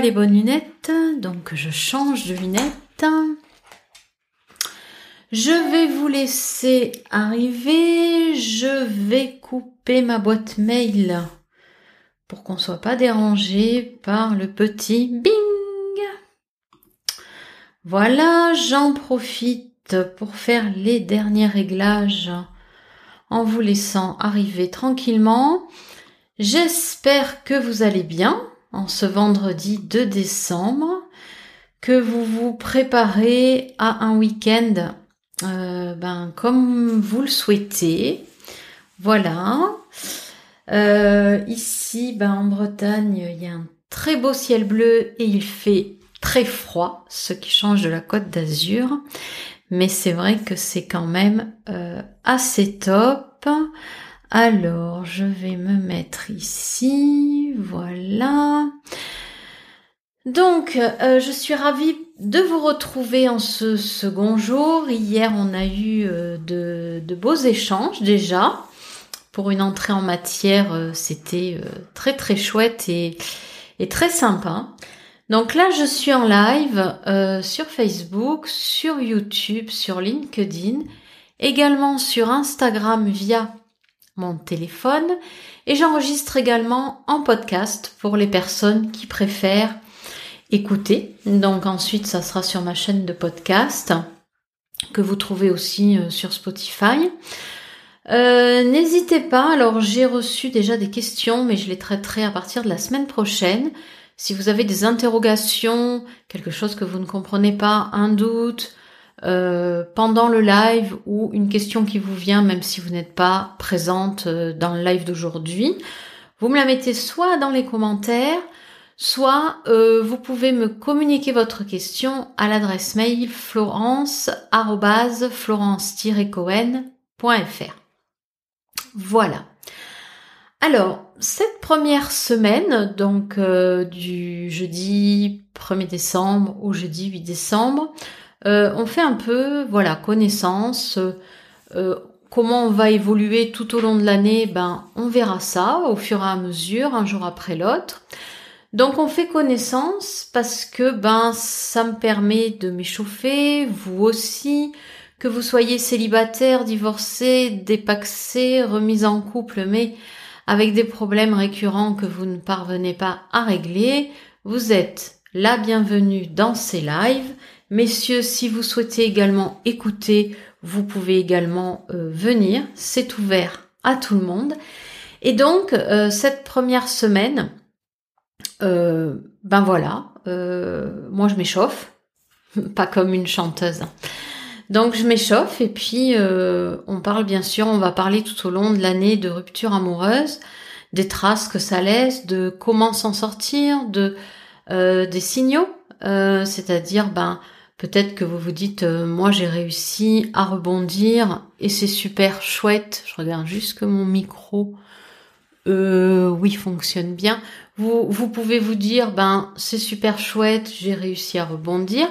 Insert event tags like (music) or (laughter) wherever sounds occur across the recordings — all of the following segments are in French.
les bonnes lunettes, donc je change de lunettes. Je vais vous laisser arriver. Je vais couper ma boîte mail pour qu'on soit pas dérangé par le petit bing. Voilà, j'en profite pour faire les derniers réglages en vous laissant arriver tranquillement. J'espère que vous allez bien en ce vendredi 2 décembre, que vous vous préparez à un week-end euh, ben, comme vous le souhaitez. Voilà. Euh, ici, ben, en Bretagne, il y a un très beau ciel bleu et il fait très froid, ce qui change de la côte d'Azur mais c'est vrai que c'est quand même euh, assez top. Alors, je vais me mettre ici, voilà. Donc, euh, je suis ravie de vous retrouver en ce second jour. Hier, on a eu euh, de, beaux échanges déjà. Pour une entrée en matière, c'était très très chouette et, et très sympa. Donc là, je suis en live euh, sur Facebook, sur YouTube, sur LinkedIn, également sur Instagram via mon téléphone et j'enregistre également en podcast pour les personnes qui préfèrent écouter. Donc ensuite, ça sera sur ma chaîne de podcast que vous trouvez aussi euh, sur Spotify. Euh, n'hésitez pas, alors j'ai reçu déjà des questions, mais je les traiterai à partir de la semaine prochaine. Si vous avez des interrogations, quelque chose que vous ne comprenez pas, un doute, euh, pendant le live ou une question qui vous vient même si vous n'êtes pas présente euh, dans le live d'aujourd'hui, vous me la mettez soit dans les commentaires, soit euh, vous pouvez me communiquer votre question à l'adresse mail florence-florence-cohen.fr. Voilà. Alors, cette première semaine, donc du jeudi 1er décembre au jeudi 8 décembre, euh, on fait un peu, voilà, connaissance. Euh, comment on va évoluer tout au long de l'année, ben on verra ça au fur et à mesure, un jour après l'autre. Donc on fait connaissance parce que ben ça me permet de m'échauffer, vous aussi, que vous soyez célibataire, divorcé, dépaxé, remise en couple, mais avec des problèmes récurrents que vous ne parvenez pas à régler, vous êtes la bienvenue dans ces lives. Messieurs, si vous souhaitez également écouter, vous pouvez également euh, venir. C'est ouvert à tout le monde. Et donc, euh, cette première semaine, euh, ben voilà, moi je m'échauffe, (laughs) pas comme une chanteuse. Donc je m'échauffe et puis on parle bien sûr, on va parler tout au long de l'année de rupture amoureuse, des traces que ça laisse, de comment s'en sortir, de des signaux, euh, c'est-à-dire ben peut-être que vous vous dites moi j'ai réussi à rebondir et c'est super chouette. Je regarde juste que mon micro oui fonctionne bien. Vous vous pouvez vous dire ben c'est super chouette, j'ai réussi à rebondir.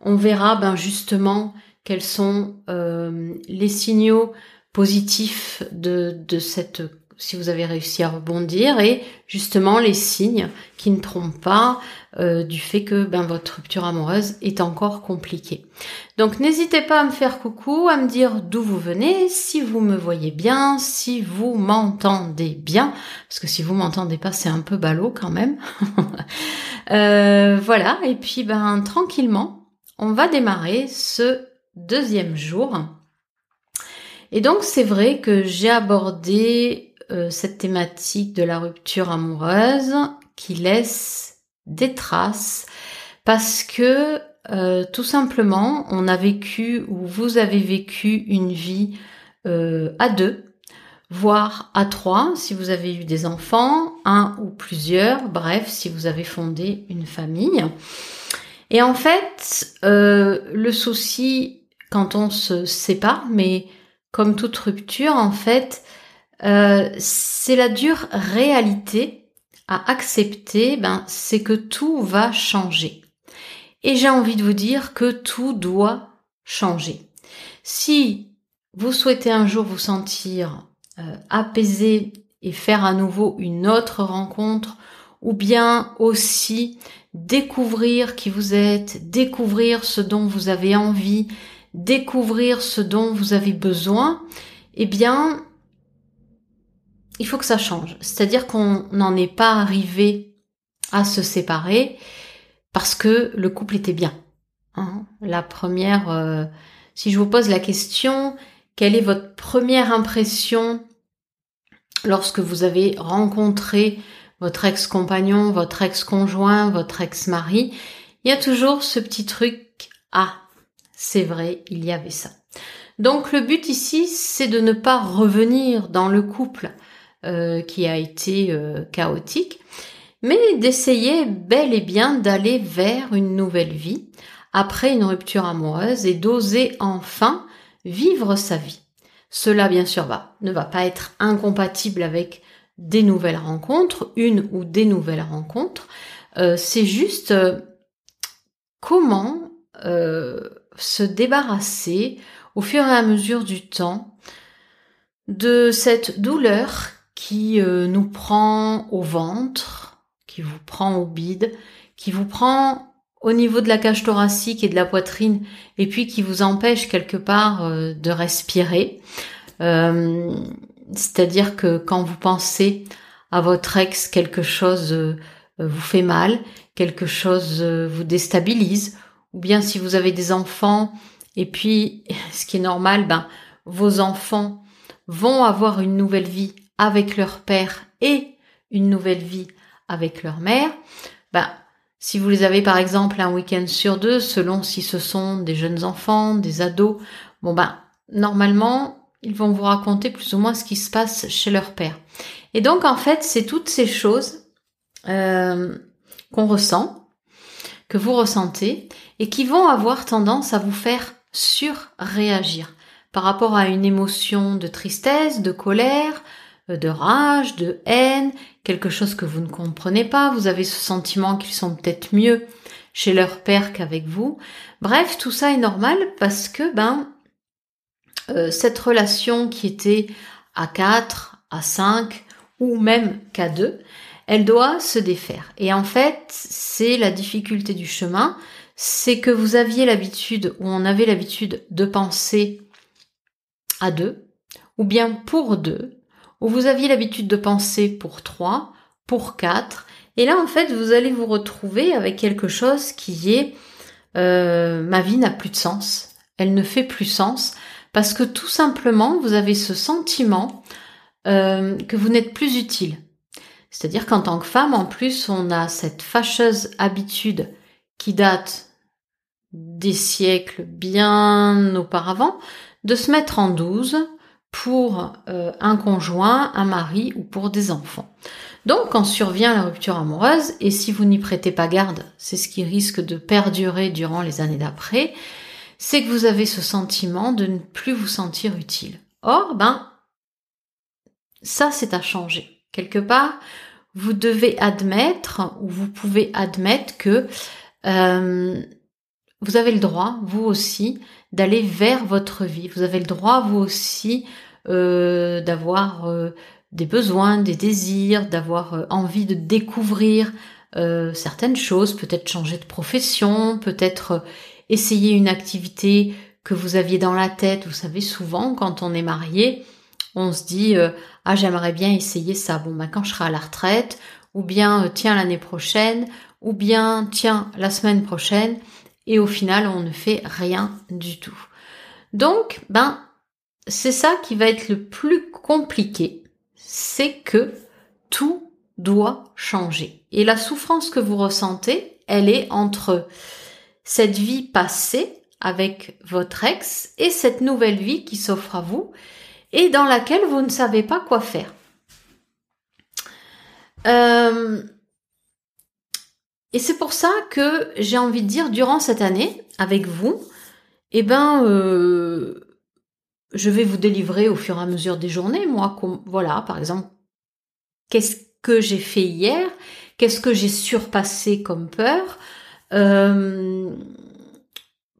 On verra ben justement quels sont euh, les signaux positifs de, de cette si vous avez réussi à rebondir et justement les signes qui ne trompent pas euh, du fait que ben, votre rupture amoureuse est encore compliquée. Donc n'hésitez pas à me faire coucou, à me dire d'où vous venez, si vous me voyez bien, si vous m'entendez bien, parce que si vous m'entendez pas c'est un peu ballot quand même. (laughs) euh, voilà, et puis ben tranquillement, on va démarrer ce deuxième jour. Et donc c'est vrai que j'ai abordé euh, cette thématique de la rupture amoureuse qui laisse des traces parce que euh, tout simplement on a vécu ou vous avez vécu une vie euh, à deux, voire à trois si vous avez eu des enfants, un ou plusieurs, bref si vous avez fondé une famille. Et en fait, le souci quand on se sépare, mais comme toute rupture, en fait, euh, c'est la dure réalité à accepter, ben, c'est que tout va changer. Et j'ai envie de vous dire que tout doit changer. Si vous souhaitez un jour vous sentir apaisé et faire à nouveau une autre rencontre, ou bien aussi découvrir qui vous êtes, découvrir ce dont vous avez envie, découvrir ce dont vous avez besoin, eh bien, il faut que ça change. C'est-à-dire qu'on n'en est pas arrivé à se séparer parce que le couple était bien. Hein. la première, euh, si je vous pose la question, quelle est votre première impression lorsque vous avez rencontré votre ex-compagnon, votre ex-conjoint, votre ex-mari, il y a toujours ce petit truc, ah, c'est vrai, il y avait ça. Donc le but ici, c'est de ne pas revenir dans le couple euh, qui a été euh, chaotique, mais d'essayer bel et bien d'aller vers une nouvelle vie après une rupture amoureuse et d'oser enfin vivre sa vie. Cela, bien sûr, va, ne va pas être incompatible avec des nouvelles rencontres, une ou des nouvelles rencontres. Euh, c'est juste comment se débarrasser au fur et à mesure du temps de cette douleur qui nous prend au ventre, qui vous prend au bide, qui vous prend au niveau de la cage thoracique et de la poitrine, et puis qui vous empêche quelque part de respirer. C'est-à-dire que quand vous pensez à votre ex, quelque chose euh, vous fait mal, quelque chose euh, vous déstabilise, ou bien si vous avez des enfants, et puis (laughs) ce qui est normal, ben vos enfants vont avoir une nouvelle vie avec leur père et une nouvelle vie avec leur mère, ben si vous les avez par exemple un week-end sur deux, selon si ce sont des jeunes enfants, des ados, bon ben normalement ils vont vous raconter plus ou moins ce qui se passe chez leur père. Et donc en fait, c'est toutes ces choses euh, qu'on ressent, que vous ressentez, et qui vont avoir tendance à vous faire surréagir par rapport à une émotion de tristesse, de colère, de rage, de haine, quelque chose que vous ne comprenez pas, vous avez ce sentiment qu'ils sont peut-être mieux chez leur père qu'avec vous. Bref, tout ça est normal parce que ben euh, cette relation qui était à 4, à 5 ou même qu'à 2, elle doit se défaire. Et en fait, c'est la difficulté du chemin, c'est que vous aviez l'habitude ou on avait l'habitude de penser à deux, ou bien pour deux, ou vous aviez l'habitude de penser pour trois, pour quatre, et là en fait vous allez vous retrouver avec quelque chose qui est euh, ma vie n'a plus de sens, elle ne fait plus sens, parce que tout simplement, vous avez ce sentiment euh, que vous n'êtes plus utile. C'est-à-dire qu'en tant que femme, en plus, on a cette fâcheuse habitude qui date des siècles bien auparavant de se mettre en douze pour euh, un conjoint, un mari ou pour des enfants. Donc quand survient la rupture amoureuse, et si vous n'y prêtez pas garde, c'est ce qui risque de perdurer durant les années d'après, c'est que vous avez ce sentiment de ne plus vous sentir utile. Or, ben, ça c'est à changer. Quelque part, vous devez admettre, ou vous pouvez admettre que euh, vous avez le droit, vous aussi, d'aller vers votre vie. Vous avez le droit, vous aussi, euh, d'avoir euh, des besoins, des désirs, d'avoir envie de découvrir certaines choses, peut-être changer de profession, peut-être essayer une activité que vous aviez dans la tête. Vous savez, souvent, quand on est marié, on se dit euh, ah j'aimerais bien essayer ça. Bon, ben quand je serai à la retraite, ou bien euh, tiens l'année prochaine, ou bien tiens la semaine prochaine, et au final on ne fait rien du tout. Donc, ben c'est ça qui va être le plus compliqué, c'est que tout doit changer. Et la souffrance que vous ressentez, elle est entre cette vie passée avec votre ex et cette nouvelle vie qui s'offre à vous et dans laquelle vous ne savez pas quoi faire. Euh, et c'est pour ça que j'ai envie de dire, durant cette année, avec vous, eh ben, euh, je vais vous délivrer au fur et à mesure des journées, moi, voilà, par exemple, qu'est-ce que j'ai fait hier, qu'est-ce que j'ai surpassé comme peur, euh,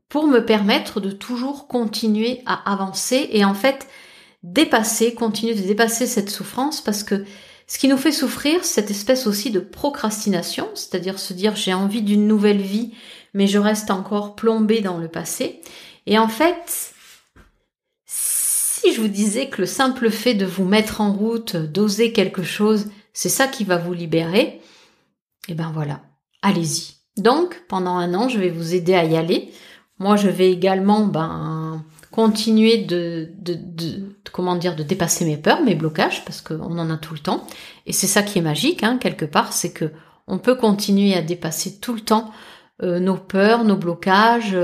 pour me permettre de toujours continuer à avancer et en fait dépasser, continuer de dépasser cette souffrance parce que ce qui nous fait souffrir, cette espèce aussi de procrastination, c'est-à-dire se dire j'ai envie d'une nouvelle vie, mais je reste encore plombé dans le passé. Et en fait, si je vous disais que le simple fait de vous mettre en route, d'oser quelque chose, c'est ça qui va vous libérer, eh ben voilà, allez-y. Donc, pendant un an, je vais vous aider à y aller. Moi, je vais également ben, continuer de, de, de, comment dire, de dépasser mes peurs, mes blocages, parce qu'on en a tout le temps. Et c'est ça qui est magique, hein, quelque part, c'est que on peut continuer à dépasser tout le temps euh, nos peurs, nos blocages,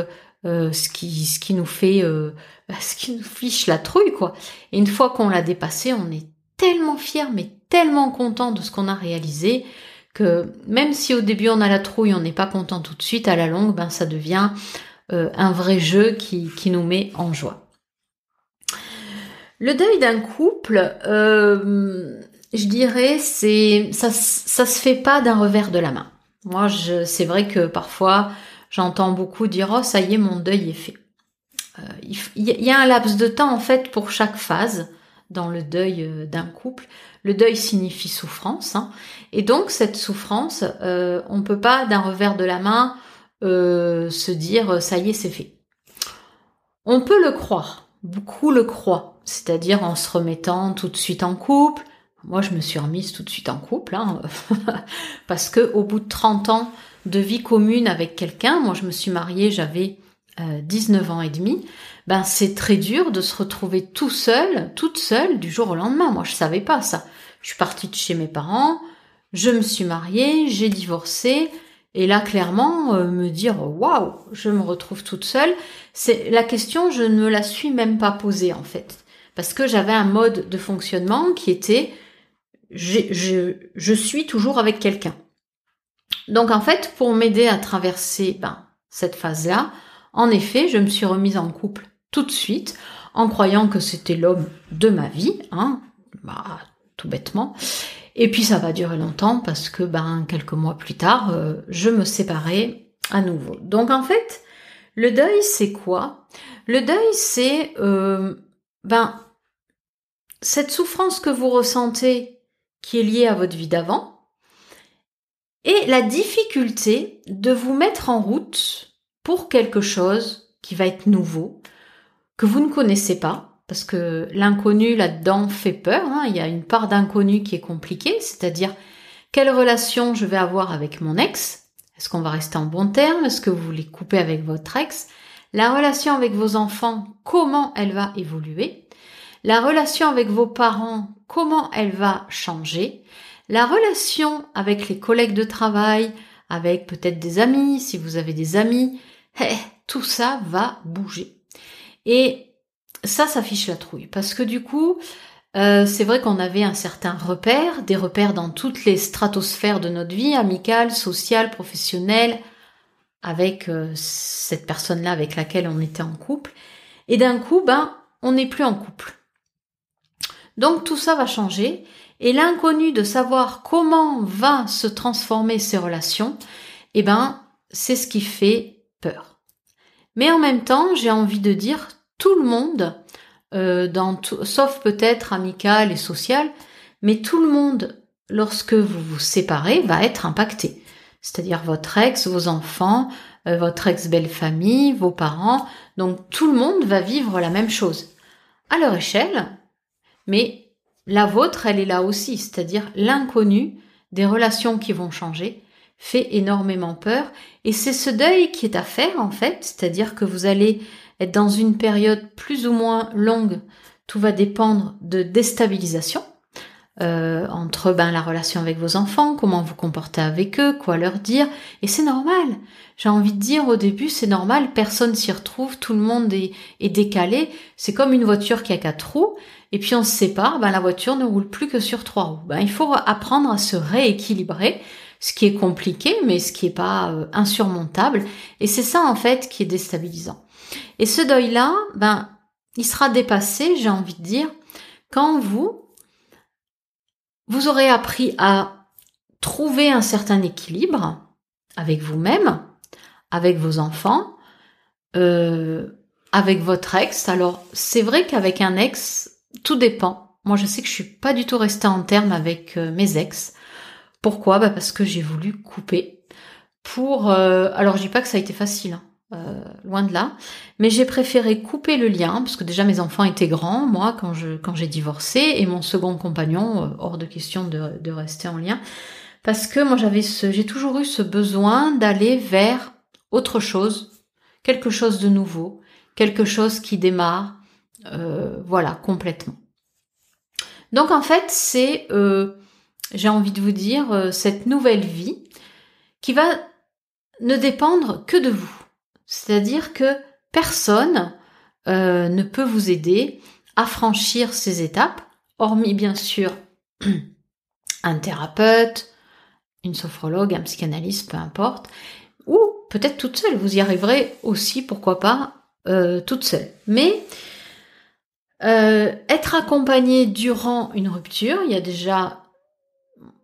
euh, ce qui ce qui nous fait euh, (laughs) ce qui nous fiche la trouille quoi. Et une fois qu'on l'a dépassé, on est tellement fier, mais tellement content de ce qu'on a réalisé que même si au début on a la trouille, on n'est pas content tout de suite, à la longue, ben ça devient euh, un vrai jeu qui, qui nous met en joie. Le deuil d'un couple, je dirais, c'est ça, ça se fait pas d'un revers de la main. Moi, c'est vrai que parfois j'entends beaucoup dire oh ça y est mon deuil est fait. Euh, il, y a un laps de temps en fait pour chaque phase dans le deuil d'un couple. Le deuil signifie souffrance, hein, et donc cette souffrance, euh, on peut pas d'un revers de la main euh, se dire ça y est c'est fait. On peut le croire, beaucoup le croient, c'est-à-dire en se remettant tout de suite en couple. Moi je me suis remise tout de suite en couple, hein, (laughs) parce que au bout de 30 ans de vie commune avec quelqu'un, moi je me suis mariée, j'avais 19 euh, ans et demi, ben c'est très dur de se retrouver tout seul, toute seule du jour au lendemain. Moi je savais pas ça. Je suis partie de chez mes parents, je me suis mariée, j'ai divorcé, et là, clairement, euh, me dire waouh, je me retrouve toute seule, c'est la question, je ne me la suis même pas posée en fait, parce que j'avais un mode de fonctionnement qui était je, je suis toujours avec quelqu'un. Donc en fait, pour m'aider à traverser ben, cette phase-là, en effet, je me suis remise en couple tout de suite, en croyant que c'était l'homme de ma vie, hein, bah, tout bêtement. Et puis ça va durer longtemps parce que ben quelques mois plus tard, euh, je me séparais à nouveau. Donc en fait, le deuil c'est quoi? Le deuil c'est euh, ben cette souffrance que vous ressentez qui est liée à votre vie d'avant et la difficulté de vous mettre en route pour quelque chose qui va être nouveau, que vous ne connaissez pas, parce que l'inconnu là-dedans fait peur. Hein. Il y a une part d'inconnu qui est compliquée, c'est-à-dire quelle relation je vais avoir avec mon ex? Est-ce qu'on va rester en bon terme? Est-ce que vous voulez couper avec votre ex? La relation avec vos enfants, comment elle va évoluer? La relation avec vos parents, comment elle va changer? La relation avec les collègues de travail, avec peut-être des amis, si vous avez des amis, eh, tout ça va bouger. Et ça, ça fiche la trouille. Parce que du coup, euh, c'est vrai qu'on avait un certain repère, des repères dans toutes les stratosphères de notre vie, amicale, sociale, professionnelle, avec euh, cette personne-là avec laquelle on était en couple. Et d'un coup, ben, on n'est plus en couple. Donc tout ça va changer. Et l'inconnu de savoir comment va se transformer ces relations, eh ben, c'est ce qui fait peur. Mais en même temps, j'ai envie de dire, tout le monde, euh, sauf peut-être amical et social, mais tout le monde, lorsque vous vous séparez, va être impacté. C'est-à-dire votre ex, vos enfants, euh, votre ex-belle-famille, vos parents. Donc tout le monde va vivre la même chose. À leur échelle, mais la vôtre, elle est là aussi. C'est-à-dire l'inconnu des relations qui vont changer fait énormément peur. Et c'est ce deuil qui est à faire en fait. C'est-à-dire que vous allez être dans une période plus ou moins longue, tout va dépendre de déstabilisation. Euh, entre ben, la relation avec vos enfants, comment vous comportez avec eux, quoi leur dire, et c'est normal. J'ai envie de dire au début, c'est normal, personne s'y retrouve, tout le monde est, est décalé. C'est comme une voiture qui a quatre roues, et puis on se sépare, ben, la voiture ne roule plus que sur trois roues. Ben, il faut apprendre à se rééquilibrer, ce qui est compliqué, mais ce qui est pas euh, insurmontable. Et c'est ça en fait qui est déstabilisant. Et ce deuil-là, ben, il sera dépassé, j'ai envie de dire, quand vous, vous aurez appris à trouver un certain équilibre avec vous-même, avec vos enfants, avec votre ex. Alors c'est vrai qu'avec un ex, tout dépend. Moi je sais que je suis pas du tout restée en terme avec mes ex. Pourquoi? Bah Parce que j'ai voulu couper. Pour alors je dis pas que ça a été facile. Hein. Euh, loin de là. Mais j'ai préféré couper le lien parce que déjà mes enfants étaient grands, moi quand je quand j'ai divorcé et mon second compagnon euh, hors de question de, de, rester en lien parce que moi j'avais ce j'ai toujours eu ce besoin d'aller vers autre chose, quelque chose de nouveau, quelque chose qui démarre, euh, voilà complètement. Donc en fait c'est j'ai envie de vous dire cette nouvelle vie qui va ne dépendre que de vous c'est-à-dire que personne euh, ne peut vous aider à franchir ces étapes, hormis bien sûr (clears throat) un thérapeute, une sophrologue, un psychanalyste, peu importe, ou peut-être toute seule. Vous y arriverez aussi, pourquoi pas, euh, toute seule. Mais euh, être accompagné durant une rupture, il y a déjà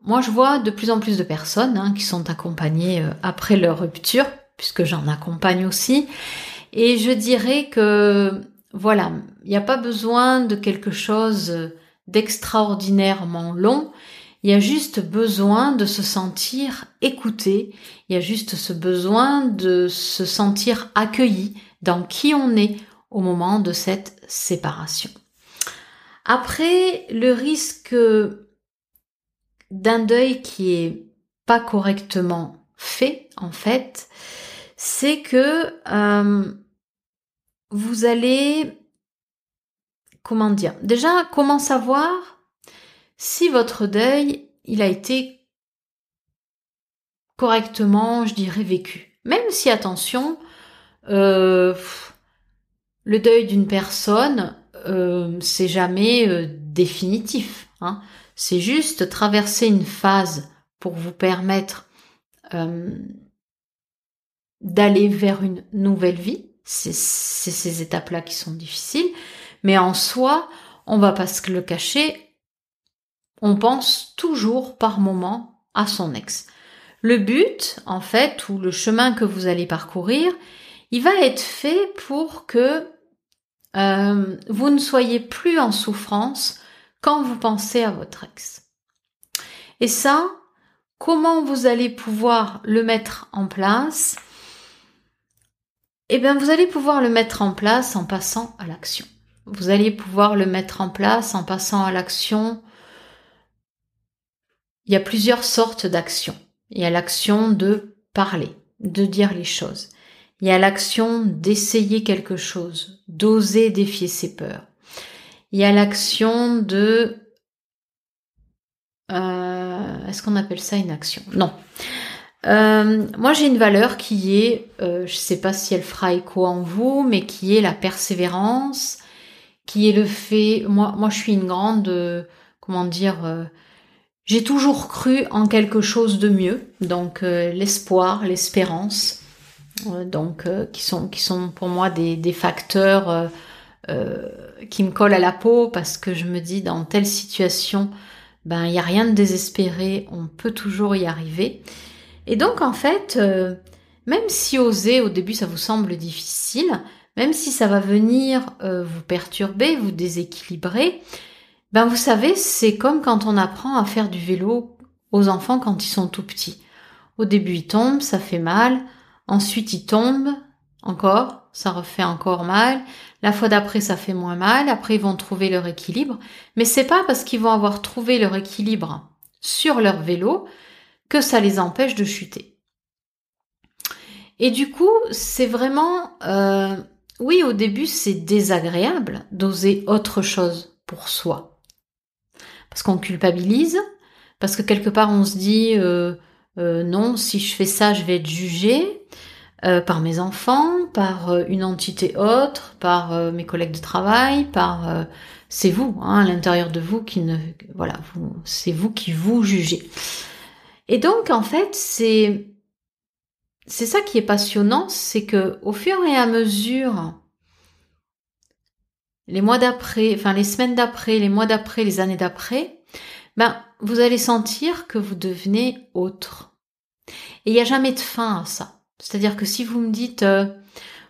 moi, je vois de plus en plus de personnes hein, qui sont accompagnées après leur rupture puisque j'en accompagne aussi. Et je dirais que, voilà, il n'y a pas besoin de quelque chose d'extraordinairement long. Il y a juste besoin de se sentir écouté. Il y a juste ce besoin de se sentir accueilli dans qui on est au moment de cette séparation. Après, le risque d'un deuil qui est pas correctement fait, en fait, c'est que euh, vous allez, comment dire, déjà, comment savoir si votre deuil, il a été correctement, je dirais, vécu? Même si, attention, euh, le deuil d'une personne, euh, c'est jamais définitif. Hein. C'est juste traverser une phase pour vous permettre d'aller vers une nouvelle vie. C'est ces étapes-là qui sont difficiles. Mais en soi, on va pas se le cacher, on pense toujours par moment à son ex. Le but, en fait, ou le chemin que vous allez parcourir, il va être fait pour que euh, vous ne soyez plus en souffrance quand vous pensez à votre ex. Et ça, comment vous allez pouvoir le mettre en place? Eh bien, vous allez pouvoir le mettre en place en passant à l'action. Vous allez pouvoir le mettre en place en passant à l'action. Il y a plusieurs sortes d'actions. Il y a l'action de parler, de dire les choses. Il y a l'action d'essayer quelque chose, d'oser défier ses peurs. Il y a l'action de... Euh, est-ce qu'on appelle ça une action? Non. Euh, moi, j'ai une valeur qui est, euh, je ne sais pas si elle fera écho en vous, mais qui est la persévérance, qui est le fait. Moi, moi, je suis une grande, euh, comment dire, j'ai toujours cru en quelque chose de mieux, donc l'espoir, l'espérance, donc qui sont qui sont pour moi des, des facteurs qui me collent à la peau parce que je me dis dans telle situation, ben il y a rien de désespéré, on peut toujours y arriver. Et donc en fait, euh, même si oser au début ça vous semble difficile, même si ça va venir euh, vous perturber, vous déséquilibrer, ben vous savez, c'est comme quand on apprend à faire du vélo aux enfants quand ils sont tout petits. Au début ils tombent, ça fait mal, ensuite ils tombent encore, ça refait encore mal, la fois d'après ça fait moins mal, après ils vont trouver leur équilibre, mais c'est pas parce qu'ils vont avoir trouvé leur équilibre sur leur vélo que ça les empêche de chuter. Et du coup, c'est vraiment, euh, oui, au début, c'est désagréable d'oser autre chose pour soi. Parce qu'on culpabilise, parce que quelque part on se dit, euh, euh, non, si je fais ça, je vais être jugé par mes enfants, par une entité autre, par mes collègues de travail, par c'est vous, hein, à l'intérieur de vous qui ne, voilà, c'est vous qui vous jugez. Et donc, en fait, c'est, c'est ça qui est passionnant, c'est que au fur et à mesure, les mois d'après, enfin les semaines d'après, les mois d'après, les années d'après, ben, vous allez sentir que vous devenez autre. Et il n'y a jamais de fin à ça. C'est-à-dire que si vous me dites, euh,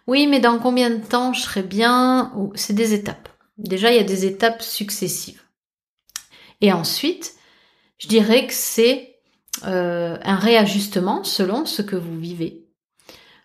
Oui, mais dans combien de temps je serai bien C'est des étapes. Déjà, il y a des étapes successives. Et ensuite, je dirais que c'est euh, un réajustement selon ce que vous vivez.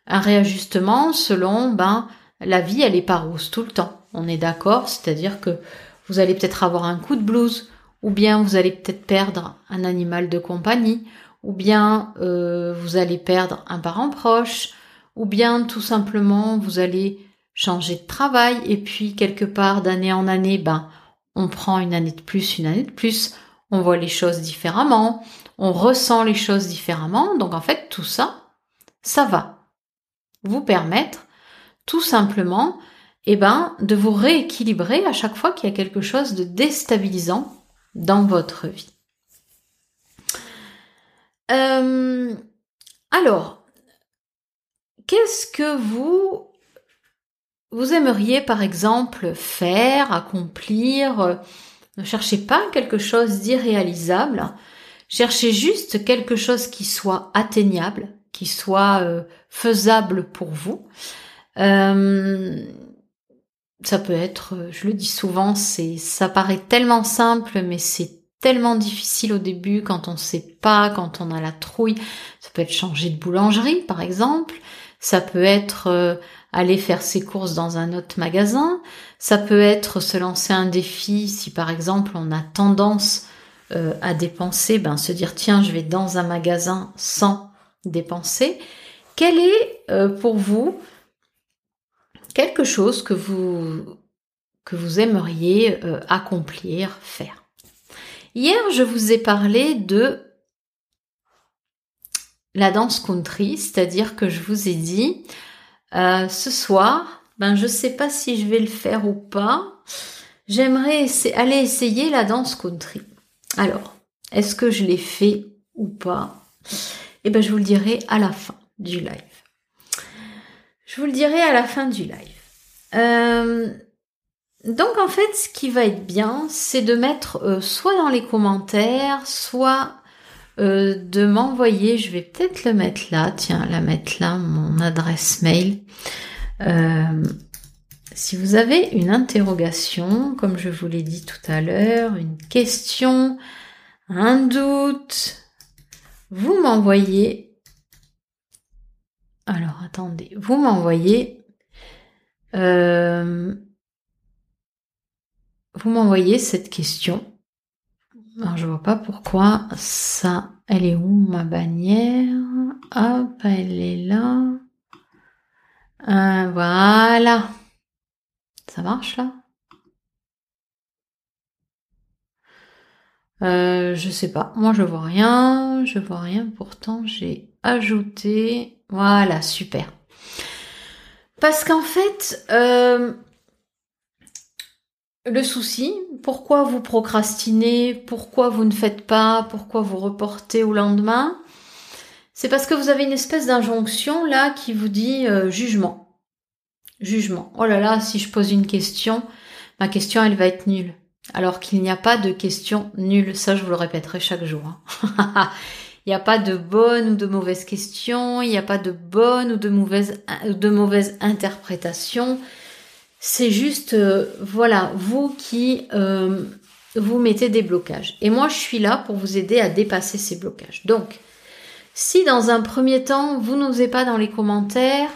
Un réajustement selon, ben, la vie, elle est pas rose tout le temps. On est d'accord, c'est-à-dire que vous allez peut-être avoir un coup de blues, ou bien vous allez peut-être perdre un animal de compagnie, ou bien euh, vous allez perdre un parent proche, ou bien tout simplement vous allez changer de travail. Et puis quelque part d'année en année, ben on prend une année de plus, une année de plus, on voit les choses différemment, on ressent les choses différemment. Donc en fait tout ça, ça va vous permettre tout simplement eh ben, de vous rééquilibrer à chaque fois qu'il y a quelque chose de déstabilisant dans votre vie. Euh, alors, qu'est-ce que vous vous aimeriez par exemple faire, accomplir? Ne cherchez pas quelque chose d'irréalisable, cherchez juste quelque chose qui soit atteignable, qui soit euh, faisable pour vous. Euh, ça peut être, je le dis souvent, c'est, ça paraît tellement simple, mais c'est tellement difficile au début quand on sait pas, quand on a la trouille. Ça peut être changer de boulangerie, par exemple. Ça peut être euh, aller faire ses courses dans un autre magasin. Ça peut être se lancer un défi si par exemple on a tendance euh, à dépenser, ben se dire tiens je vais dans un magasin sans dépenser. Quel est euh, pour vous quelque chose que vous que vous aimeriez accomplir, faire Hier, je vous ai parlé de la danse country, c'est-à-dire que je vous ai dit euh, ce soir, ben je sais pas si je vais le faire ou pas. J'aimerais aller essayer la danse country. Alors, est-ce que je l'ai fait ou pas? Eh ben je vous le dirai à la fin du live. Je vous le dirai à la fin du live. Euh, donc en fait, ce qui va être bien, c'est de mettre euh, soit dans les commentaires, soit euh, de m'envoyer, je vais peut-être le mettre là, tiens, la mettre là, mon adresse mail. Si vous avez une interrogation, comme je vous l'ai dit tout à l'heure, une question, un doute, vous m'envoyez. Alors attendez, vous m'envoyez vous m'envoyez cette question. Alors je vois pas pourquoi ça. Elle est où ma bannière? Hop, elle est là. Euh, voilà. Ça marche là? Euh, Je sais pas. Moi je vois rien. Je vois rien. Pourtant j'ai ajouté. Voilà, super. Parce qu'en fait, euh, le souci, pourquoi vous procrastinez, pourquoi vous ne faites pas, pourquoi vous reportez au lendemain, c'est parce que vous avez une espèce d'injonction là qui vous dit euh, jugement. Jugement. Oh là là, si je pose une question, ma question elle va être nulle. Alors qu'il n'y a pas de question nulle. Ça, je vous le répéterai chaque jour. Hein. (laughs) il n'y a pas de bonne ou de mauvaise question, il n'y a pas de bonne ou de mauvaise, de interprétation c'est juste, euh, voilà, vous qui euh, vous mettez des blocages. Et moi, je suis là pour vous aider à dépasser ces blocages. Donc, si dans un premier temps, vous n'osez pas dans les commentaires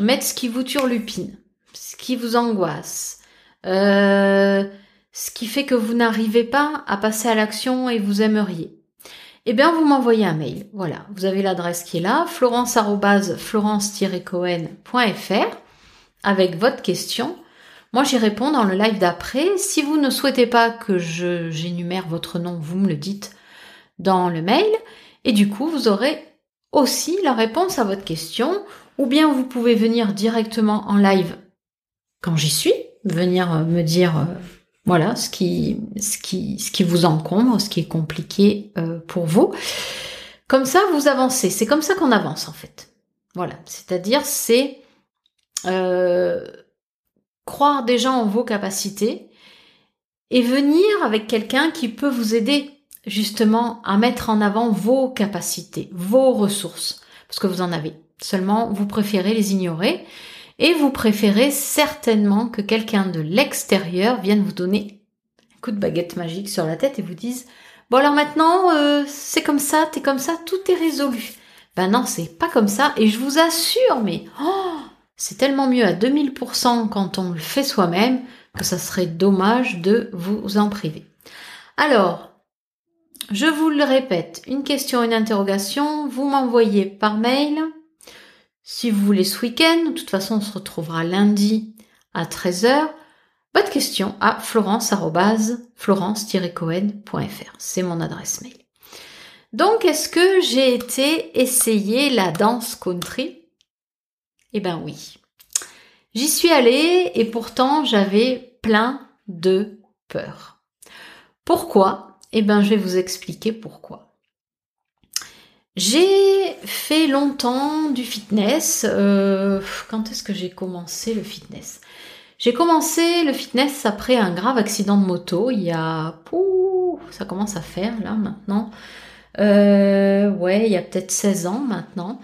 mettre ce qui vous turlupine, ce qui vous angoisse, euh, ce qui fait que vous n'arrivez pas à passer à l'action et vous aimeriez, eh bien, vous m'envoyez un mail. Voilà, vous avez l'adresse qui est là, florence-florence-cohen.fr avec votre question. Moi, j'y réponds dans le live d'après. Si vous ne souhaitez pas que j'énumère votre nom, vous me le dites dans le mail. Et du coup, vous aurez aussi la réponse à votre question. Ou bien vous pouvez venir directement en live quand j'y suis, venir me dire euh, voilà ce qui, vous encombre, ce qui est compliqué euh, pour vous. Comme ça, vous avancez. C'est comme ça qu'on avance en fait. Voilà. C'est-à-dire, c'est euh, croire déjà en vos capacités et venir avec quelqu'un qui peut vous aider justement à mettre en avant vos capacités, vos ressources, parce que vous en avez. Seulement, vous préférez les ignorer et vous préférez certainement que quelqu'un de l'extérieur vienne vous donner un coup de baguette magique sur la tête et vous dise bon alors maintenant euh, c'est comme ça, t'es comme ça, tout est résolu. Ben non, c'est pas comme ça et je vous assure, mais oh, c'est tellement mieux à 2000% quand on le fait soi-même que ça serait dommage de vous en priver. Alors, je vous le répète, une question, une interrogation, vous m'envoyez par mail si vous voulez ce week-end, de toute façon on se retrouvera lundi à 13h, votre question à florence-florence-cohen.fr. C'est mon adresse mail. Donc, est-ce que j'ai été essayer la danse country? Eh ben oui. J'y suis allée et pourtant j'avais plein de peur. Pourquoi? Eh ben, je vais vous expliquer pourquoi. J'ai fait longtemps du fitness. Euh, quand est-ce que j'ai commencé le fitness? J'ai commencé le fitness après un grave accident de moto. Il y a... Ça commence à faire là maintenant. Euh, ouais, il y a peut-être 16 ans maintenant.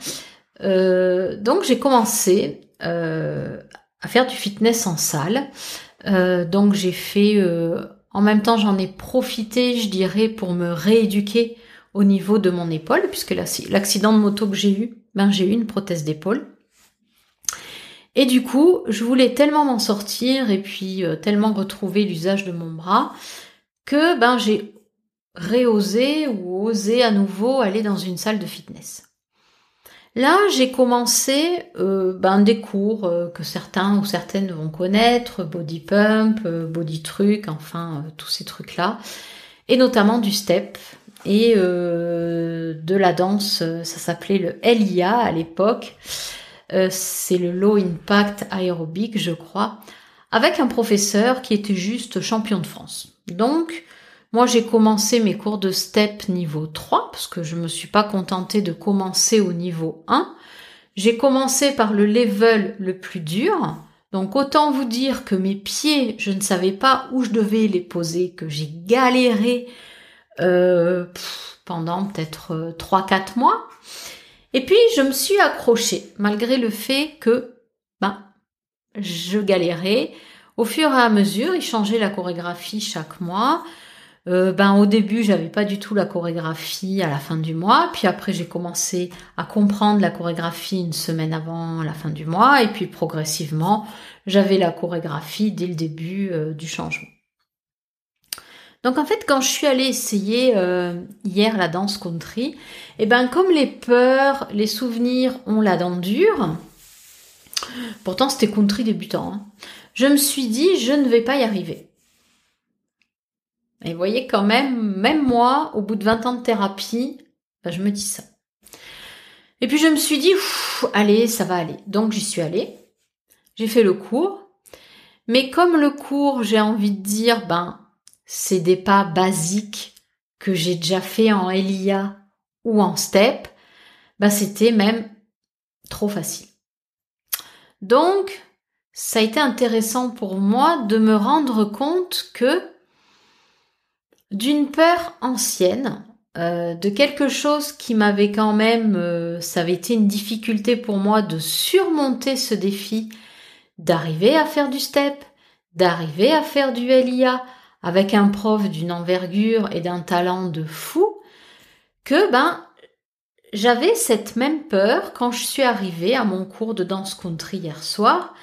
Euh, donc j'ai commencé à faire du fitness en salle. donc j'ai fait... en même temps j'en ai profité, je dirais, pour me rééduquer au niveau de mon épaule, puisque l'accident de moto que j'ai eu, ben j'ai eu une prothèse d'épaule. Et du coup, je voulais tellement m'en sortir et puis euh, tellement retrouver l'usage de mon bras que ben j'ai réosé ou osé à nouveau aller dans une salle de fitness. Là, j'ai commencé euh, ben, des cours euh, que certains ou certaines vont connaître, body pump, body truc, enfin tous ces trucs-là, et notamment du step, et euh, de la danse, ça s'appelait le LIA à l'époque. Euh, c'est le Low Impact Aerobic, je crois, avec un professeur qui était juste champion de France. Donc, moi j'ai commencé mes cours de step niveau 3, parce que je me suis pas contentée de commencer au niveau 1. J'ai commencé par le level le plus dur. Donc autant vous dire que mes pieds, je ne savais pas où je devais les poser, que j'ai galéré euh, pendant peut-être 3-4 euh, mois. Et puis je me suis accrochée, malgré le fait que ben, je galérais. Au fur et à mesure, il changeait la chorégraphie chaque mois. Euh, ben au début j'avais pas du tout la chorégraphie à la fin du mois, puis après j'ai commencé à comprendre la chorégraphie une semaine avant la fin du mois, et puis progressivement j'avais la chorégraphie dès le début du changement. Donc en fait, quand je suis allée essayer euh, hier la danse country, et eh ben comme les peurs, les souvenirs ont la dent dure, pourtant c'était country débutant, hein, je me suis dit je ne vais pas y arriver. Et vous voyez quand même, même moi, au bout de 20 ans de thérapie, ben, je me dis ça. Et puis je me suis dit, allez, ça va aller. Donc j'y suis allée. J'ai fait le cours. Mais comme le cours, j'ai envie de dire, ben, c'est des pas basiques que j'ai déjà fait en Elia ou en step, bah c'était même trop facile. Donc, ça a été intéressant pour moi de me rendre compte que d'une peur ancienne, euh, de quelque chose qui m'avait quand même, euh, ça avait été une difficulté pour moi de surmonter ce défi, d'arriver à faire du step, d'arriver à faire du LIA, avec un prof d'une envergure et d'un talent de fou, que ben j'avais cette même peur quand je suis arrivée à mon cours de danse country hier soir,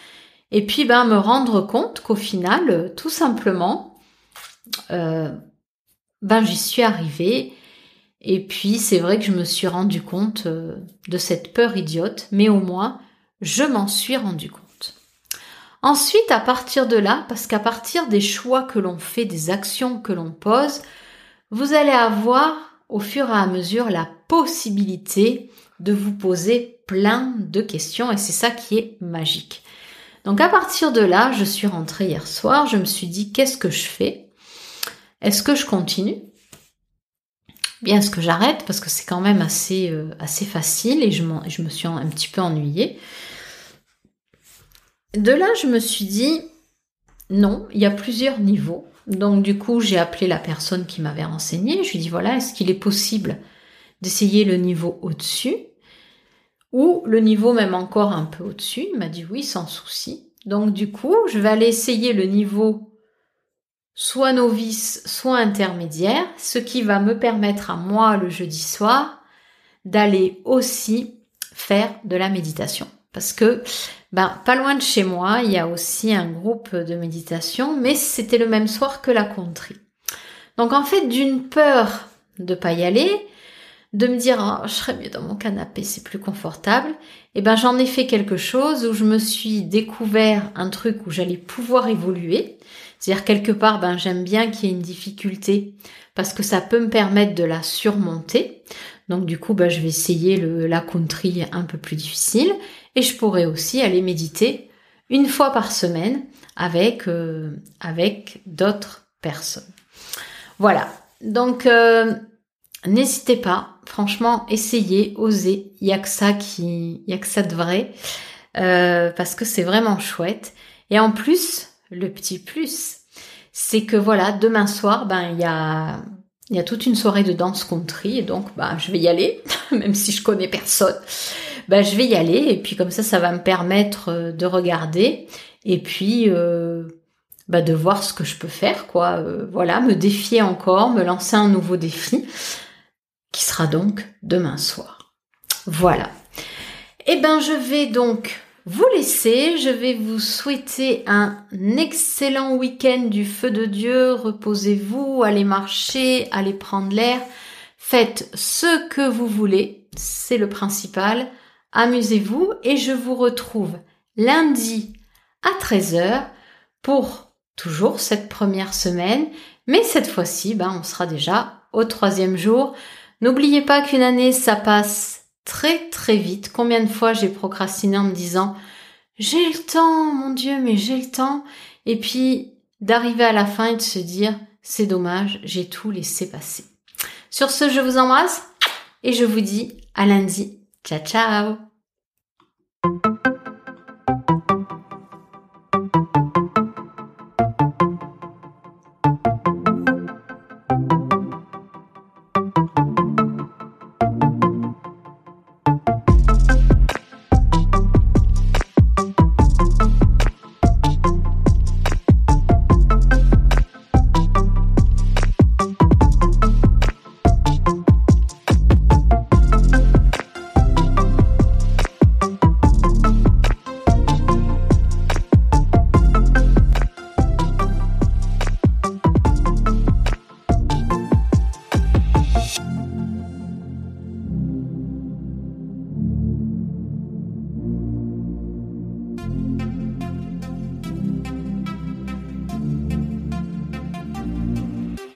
et puis ben me rendre compte qu'au final, tout simplement, euh, ben j'y suis arrivée. Et puis c'est vrai que je me suis rendu compte euh, de cette peur idiote, mais au moins je m'en suis rendu compte. Ensuite, à partir de là, parce qu'à partir des choix que l'on fait, des actions que l'on pose, vous allez avoir au fur et à mesure la possibilité de vous poser plein de questions et c'est ça qui est magique. Donc à partir de là, je suis rentrée hier soir, je me suis dit qu'est-ce que je fais? Est-ce que je continue? Bien, est-ce que j'arrête? Parce que c'est quand même assez, euh, facile et je, je me suis un petit peu ennuyée. De là, je me suis dit, non, il y a plusieurs niveaux. Donc du coup, j'ai appelé la personne qui m'avait renseigné. Je lui ai dit, voilà, est-ce qu'il est possible d'essayer le niveau au-dessus ou le niveau même encore un peu au-dessus? Il m'a dit oui, sans souci. Donc du coup, je vais aller essayer le niveau soit novice, soit intermédiaire, ce qui va me permettre à moi le jeudi soir d'aller aussi faire de la méditation. Parce que, ben, pas loin de chez moi, il y a aussi un groupe de méditation, mais c'était le même soir que la contrée. Donc en fait, d'une peur de pas y aller, de me dire oh, je serais mieux dans mon canapé, c'est plus confortable, et eh ben j'en ai fait quelque chose où je me suis découvert un truc où j'allais pouvoir évoluer. C'est-à-dire quelque part, ben j'aime bien qu'il y ait une difficulté parce que ça peut me permettre de la surmonter. Donc du coup, ben, je vais essayer le, la country un peu plus difficile et je pourrais aussi aller méditer une fois par semaine avec euh, avec d'autres personnes. Voilà. Donc euh, n'hésitez pas, franchement, essayez, osez. Il y a que ça qui, il a que ça de vrai euh, parce que c'est vraiment chouette. Et en plus, le petit plus, c'est que voilà, demain soir, ben il y a il y a toute une soirée de danse country et donc bah je vais y aller (laughs) même si je connais personne. Ben je vais y aller et puis comme ça ça va me permettre euh, de regarder et puis euh, bah, de voir ce que je peux faire quoi. Euh, voilà, me défier encore, me lancer un nouveau défi qui sera donc demain soir. Voilà. Eh ben je vais donc vous laisser. Je vais vous souhaiter un excellent week-end du feu de Dieu. Reposez-vous, allez marcher, allez prendre l'air. Faites ce que vous voulez, c'est le principal. Amusez-vous et je vous retrouve lundi à 13h pour toujours cette première semaine. Mais cette fois-ci, ben, on sera déjà au troisième jour. N'oubliez pas qu'une année, ça passe très très vite. Combien de fois j'ai procrastiné en me disant j'ai le temps, mon Dieu, mais j'ai le temps. Et puis d'arriver à la fin et de se dire c'est dommage, j'ai tout laissé passer. Sur ce, je vous embrasse et je vous dis à lundi. Ciao ciao